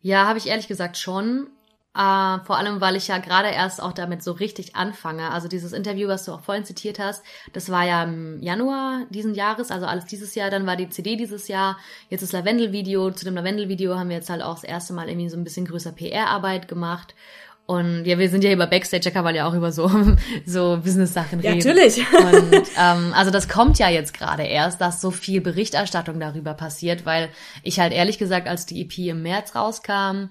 Speaker 3: Ja, habe ich ehrlich gesagt schon. Uh, vor allem, weil ich ja gerade erst auch damit so richtig anfange. Also dieses Interview, was du auch vorhin zitiert hast, das war ja im Januar diesen Jahres, also alles dieses Jahr. Dann war die CD dieses Jahr. Jetzt das Lavendel-Video. Zu dem Lavendel-Video haben wir jetzt halt auch das erste Mal irgendwie so ein bisschen größer PR-Arbeit gemacht. Und ja, wir sind ja über Backstage, da kann man ja auch über so, so Business-Sachen reden.
Speaker 1: Ja, natürlich.
Speaker 3: Und ähm, also das kommt ja jetzt gerade erst, dass so viel Berichterstattung darüber passiert, weil ich halt ehrlich gesagt, als die EP im März rauskam,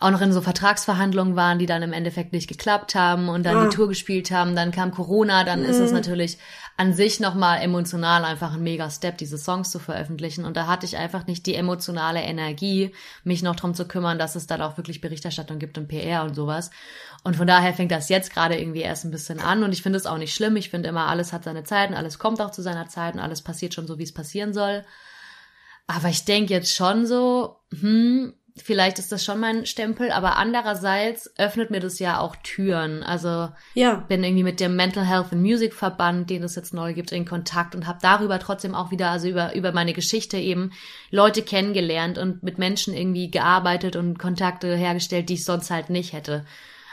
Speaker 3: auch noch in so Vertragsverhandlungen waren, die dann im Endeffekt nicht geklappt haben und dann ah. die Tour gespielt haben. Dann kam Corona, dann mhm. ist es mhm. natürlich an sich nochmal emotional einfach ein mega Step, diese Songs zu veröffentlichen. Und da hatte ich einfach nicht die emotionale Energie, mich noch drum zu kümmern, dass es dann auch wirklich Berichterstattung gibt und PR und sowas. Und von daher fängt das jetzt gerade irgendwie erst ein bisschen an. Und ich finde es auch nicht schlimm. Ich finde immer, alles hat seine Zeit und alles kommt auch zu seiner Zeit und alles passiert schon so, wie es passieren soll. Aber ich denke jetzt schon so, hm, vielleicht ist das schon mein Stempel, aber andererseits öffnet mir das ja auch Türen. Also ja. bin irgendwie mit dem Mental Health and Music Verband, den es jetzt neu gibt, in Kontakt und habe darüber trotzdem auch wieder, also über, über meine Geschichte eben Leute kennengelernt und mit Menschen irgendwie gearbeitet und Kontakte hergestellt, die ich sonst halt nicht hätte.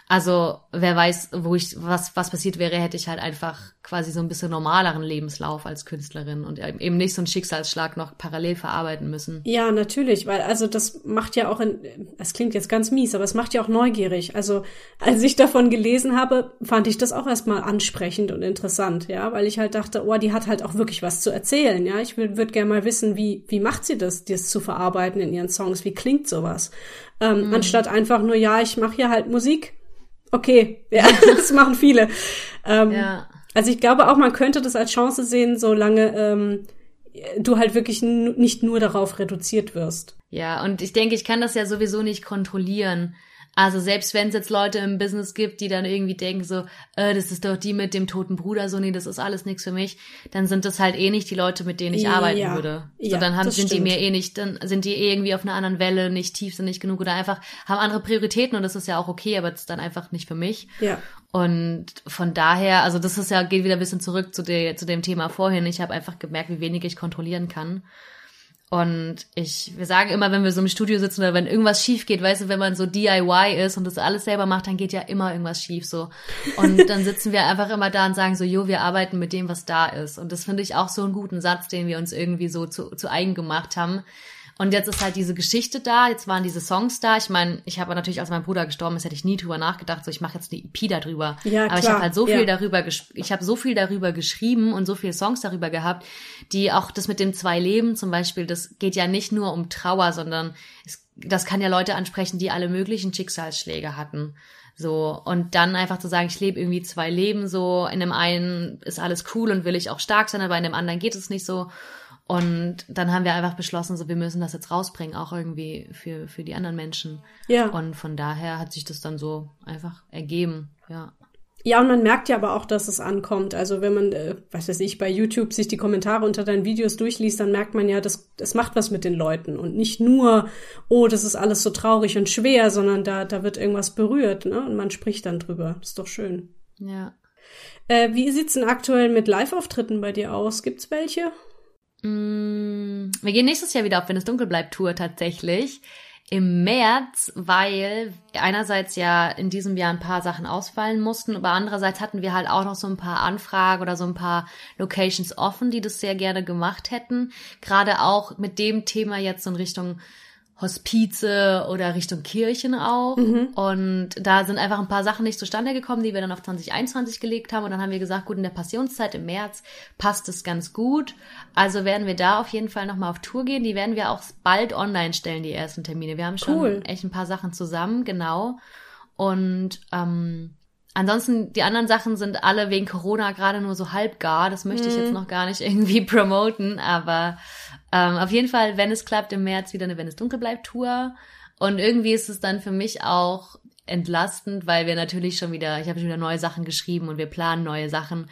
Speaker 3: Also wer weiß, wo ich was was passiert wäre, hätte ich halt einfach quasi so ein bisschen normaleren Lebenslauf als Künstlerin und eben nicht so einen Schicksalsschlag noch parallel verarbeiten müssen.
Speaker 1: Ja, natürlich, weil also das macht ja auch, in, es klingt jetzt ganz mies, aber es macht ja auch neugierig. Also als ich davon gelesen habe, fand ich das auch erstmal ansprechend und interessant, ja, weil ich halt dachte, oh, die hat halt auch wirklich was zu erzählen, ja. Ich würde gerne mal wissen, wie wie macht sie das, das zu verarbeiten in ihren Songs? Wie klingt sowas? Ähm, mhm. Anstatt einfach nur, ja, ich mache hier halt Musik okay, ja, das machen viele. Ähm, ja. Also ich glaube auch, man könnte das als Chance sehen, solange ähm, du halt wirklich nicht nur darauf reduziert wirst.
Speaker 3: Ja, und ich denke, ich kann das ja sowieso nicht kontrollieren. Also selbst wenn es jetzt Leute im Business gibt, die dann irgendwie denken so, äh, das ist doch die mit dem toten Bruder, so nee, das ist alles nichts für mich, dann sind das halt eh nicht die Leute, mit denen ich ja, arbeiten würde. So ja, dann haben, sind stimmt. die mir eh nicht, dann sind die eh irgendwie auf einer anderen Welle, nicht tief, sind nicht genug oder einfach haben andere Prioritäten und das ist ja auch okay, aber das ist dann einfach nicht für mich.
Speaker 1: Ja.
Speaker 3: Und von daher, also das ist ja, geht wieder ein bisschen zurück zu, der, zu dem Thema vorhin. Ich habe einfach gemerkt, wie wenig ich kontrollieren kann. Und ich, wir sagen immer, wenn wir so im Studio sitzen oder wenn irgendwas schief geht, weißt du, wenn man so DIY ist und das alles selber macht, dann geht ja immer irgendwas schief so. Und dann sitzen wir einfach immer da und sagen so, jo, wir arbeiten mit dem, was da ist. Und das finde ich auch so einen guten Satz, den wir uns irgendwie so zu, zu eigen gemacht haben. Und jetzt ist halt diese Geschichte da, jetzt waren diese Songs da. Ich meine, ich habe natürlich, als mein Bruder gestorben ist, hätte ich nie drüber nachgedacht, so ich mache jetzt eine EP darüber. Ja, Aber klar. ich habe halt so viel ja. darüber, ich habe so viel darüber geschrieben und so viele Songs darüber gehabt, die auch das mit dem zwei Leben zum Beispiel, das geht ja nicht nur um Trauer, sondern es, das kann ja Leute ansprechen, die alle möglichen Schicksalsschläge hatten. So, und dann einfach zu sagen, ich lebe irgendwie zwei Leben so, in dem einen ist alles cool und will ich auch stark sein, aber in dem anderen geht es nicht so. Und dann haben wir einfach beschlossen, so wir müssen das jetzt rausbringen, auch irgendwie für, für die anderen Menschen. Ja. Und von daher hat sich das dann so einfach ergeben, ja.
Speaker 1: Ja, und man merkt ja aber auch, dass es ankommt. Also wenn man, äh, was weiß ich, bei YouTube sich die Kommentare unter deinen Videos durchliest, dann merkt man ja, das, das macht was mit den Leuten. Und nicht nur, oh, das ist alles so traurig und schwer, sondern da, da wird irgendwas berührt, ne? Und man spricht dann drüber. Das ist doch schön.
Speaker 3: Ja.
Speaker 1: Äh, wie sieht's denn aktuell mit Live-Auftritten bei dir aus? Gibt's welche?
Speaker 3: Mm, wir gehen nächstes Jahr wieder auf Wenn es dunkel bleibt Tour tatsächlich. Im März, weil einerseits ja in diesem Jahr ein paar Sachen ausfallen mussten, aber andererseits hatten wir halt auch noch so ein paar Anfragen oder so ein paar Locations offen, die das sehr gerne gemacht hätten. Gerade auch mit dem Thema jetzt in Richtung Hospize oder Richtung Kirchen auch. Mhm. Und da sind einfach ein paar Sachen nicht zustande gekommen, die wir dann auf 2021 gelegt haben. Und dann haben wir gesagt, gut, in der Passionszeit im März passt es ganz gut. Also werden wir da auf jeden Fall nochmal auf Tour gehen. Die werden wir auch bald online stellen, die ersten Termine. Wir haben schon cool. echt ein paar Sachen zusammen, genau. Und ähm, Ansonsten, die anderen Sachen sind alle wegen Corona gerade nur so halbgar. Das möchte ich jetzt mhm. noch gar nicht irgendwie promoten, aber ähm, auf jeden Fall, wenn es klappt, im März wieder eine Wenn es dunkel bleibt Tour. Und irgendwie ist es dann für mich auch entlastend, weil wir natürlich schon wieder, ich habe schon wieder neue Sachen geschrieben und wir planen neue Sachen.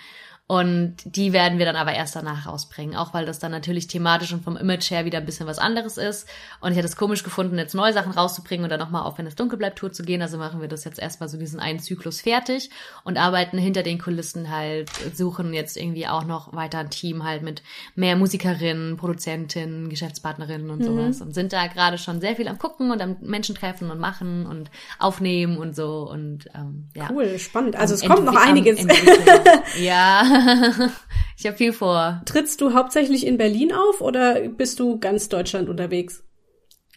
Speaker 3: Und die werden wir dann aber erst danach rausbringen, auch weil das dann natürlich thematisch und vom Image her wieder ein bisschen was anderes ist. Und ich hätte es komisch gefunden, jetzt neue Sachen rauszubringen und dann nochmal auf Wenn es dunkel bleibt Tour zu gehen. Also machen wir das jetzt erstmal so diesen einen Zyklus fertig und arbeiten hinter den Kulissen halt, suchen jetzt irgendwie auch noch weiter ein Team halt mit mehr Musikerinnen, Produzentinnen, Geschäftspartnerinnen und mhm. sowas. Und sind da gerade schon sehr viel am gucken und am Menschen treffen und machen und aufnehmen und so. Und ähm, ja.
Speaker 1: Cool, spannend. Also es kommt noch einiges.
Speaker 3: ja. Ich habe viel vor.
Speaker 1: Trittst du hauptsächlich in Berlin auf oder bist du ganz Deutschland unterwegs?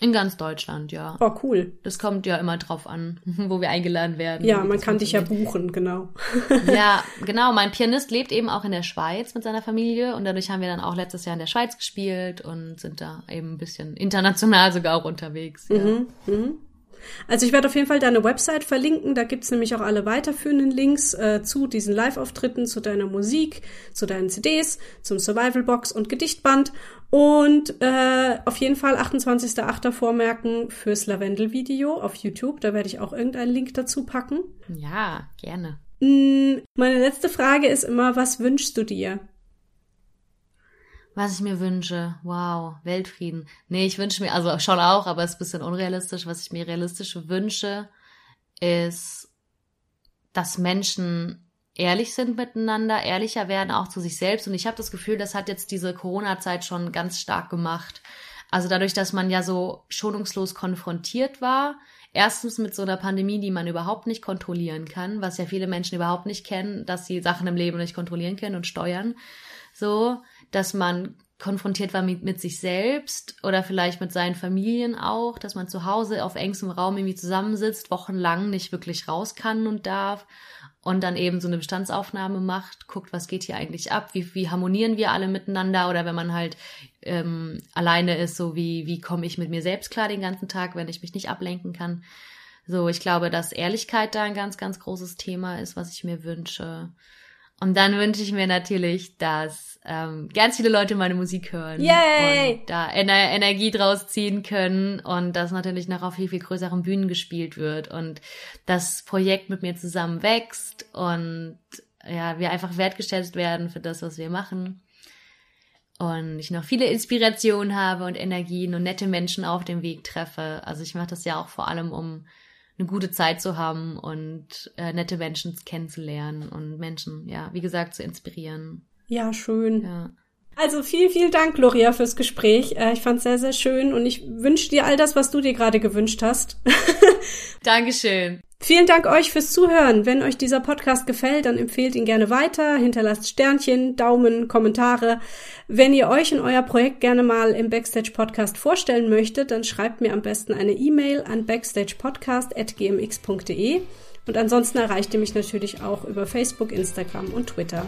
Speaker 3: In ganz Deutschland, ja.
Speaker 1: Oh, cool.
Speaker 3: Das kommt ja immer drauf an, wo wir eingeladen werden.
Speaker 1: Ja, man kann dich ja buchen, genau.
Speaker 3: ja, genau. Mein Pianist lebt eben auch in der Schweiz mit seiner Familie und dadurch haben wir dann auch letztes Jahr in der Schweiz gespielt und sind da eben ein bisschen international sogar auch unterwegs. Ja. Mhm, mhm.
Speaker 1: Also ich werde auf jeden Fall deine Website verlinken. Da gibt's nämlich auch alle weiterführenden Links äh, zu diesen Live-Auftritten, zu deiner Musik, zu deinen CDs, zum Survival Box und Gedichtband. Und äh, auf jeden Fall 28.08. vormerken fürs Lavendel-Video auf YouTube. Da werde ich auch irgendeinen Link dazu packen.
Speaker 3: Ja, gerne.
Speaker 1: Mm, meine letzte Frage ist immer, was wünschst du dir?
Speaker 3: Was ich mir wünsche, wow, Weltfrieden. Nee, ich wünsche mir, also schon auch, aber es ist ein bisschen unrealistisch. Was ich mir realistisch wünsche, ist, dass Menschen ehrlich sind miteinander, ehrlicher werden auch zu sich selbst. Und ich habe das Gefühl, das hat jetzt diese Corona-Zeit schon ganz stark gemacht. Also dadurch, dass man ja so schonungslos konfrontiert war, erstens mit so einer Pandemie, die man überhaupt nicht kontrollieren kann, was ja viele Menschen überhaupt nicht kennen, dass sie Sachen im Leben nicht kontrollieren können und steuern. So, dass man konfrontiert war mit, mit sich selbst oder vielleicht mit seinen Familien auch, dass man zu Hause auf engstem Raum irgendwie zusammensitzt, wochenlang nicht wirklich raus kann und darf und dann eben so eine Bestandsaufnahme macht, guckt, was geht hier eigentlich ab, wie, wie harmonieren wir alle miteinander oder wenn man halt ähm, alleine ist, so wie, wie komme ich mit mir selbst klar den ganzen Tag, wenn ich mich nicht ablenken kann. So, ich glaube, dass Ehrlichkeit da ein ganz, ganz großes Thema ist, was ich mir wünsche. Und dann wünsche ich mir natürlich, dass ähm, ganz viele Leute meine Musik hören
Speaker 1: Yay!
Speaker 3: und da Ener Energie draus ziehen können und dass natürlich noch auf viel, viel größeren Bühnen gespielt wird und das Projekt mit mir zusammen wächst und ja, wir einfach wertgeschätzt werden für das, was wir machen. Und ich noch viele Inspirationen habe und Energien und nette Menschen auf dem Weg treffe. Also ich mache das ja auch vor allem, um eine gute Zeit zu haben und äh, nette Menschen kennenzulernen und Menschen, ja, wie gesagt, zu inspirieren.
Speaker 1: Ja, schön.
Speaker 3: Ja.
Speaker 1: Also vielen, vielen Dank, Gloria, fürs Gespräch. Äh, ich fand es sehr, sehr schön und ich wünsche dir all das, was du dir gerade gewünscht hast.
Speaker 4: Dankeschön.
Speaker 1: Vielen Dank euch fürs Zuhören. Wenn euch dieser Podcast gefällt, dann empfehlt ihn gerne weiter, hinterlasst Sternchen, Daumen, Kommentare. Wenn ihr euch und euer Projekt gerne mal im Backstage Podcast vorstellen möchtet, dann schreibt mir am besten eine E-Mail an backstagepodcast.gmx.de und ansonsten erreicht ihr mich natürlich auch über Facebook, Instagram und Twitter.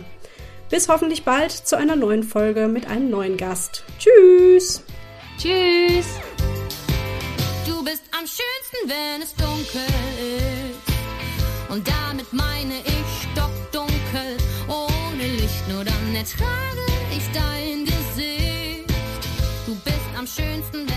Speaker 1: Bis hoffentlich bald zu einer neuen Folge mit einem neuen Gast. Tschüss!
Speaker 4: Tschüss!
Speaker 3: Du bist am schönsten, wenn es dunkel ist. Und damit meine ich stockdunkel, ohne Licht, nur dann ertrage ich dein Gesicht. Du bist am schönsten,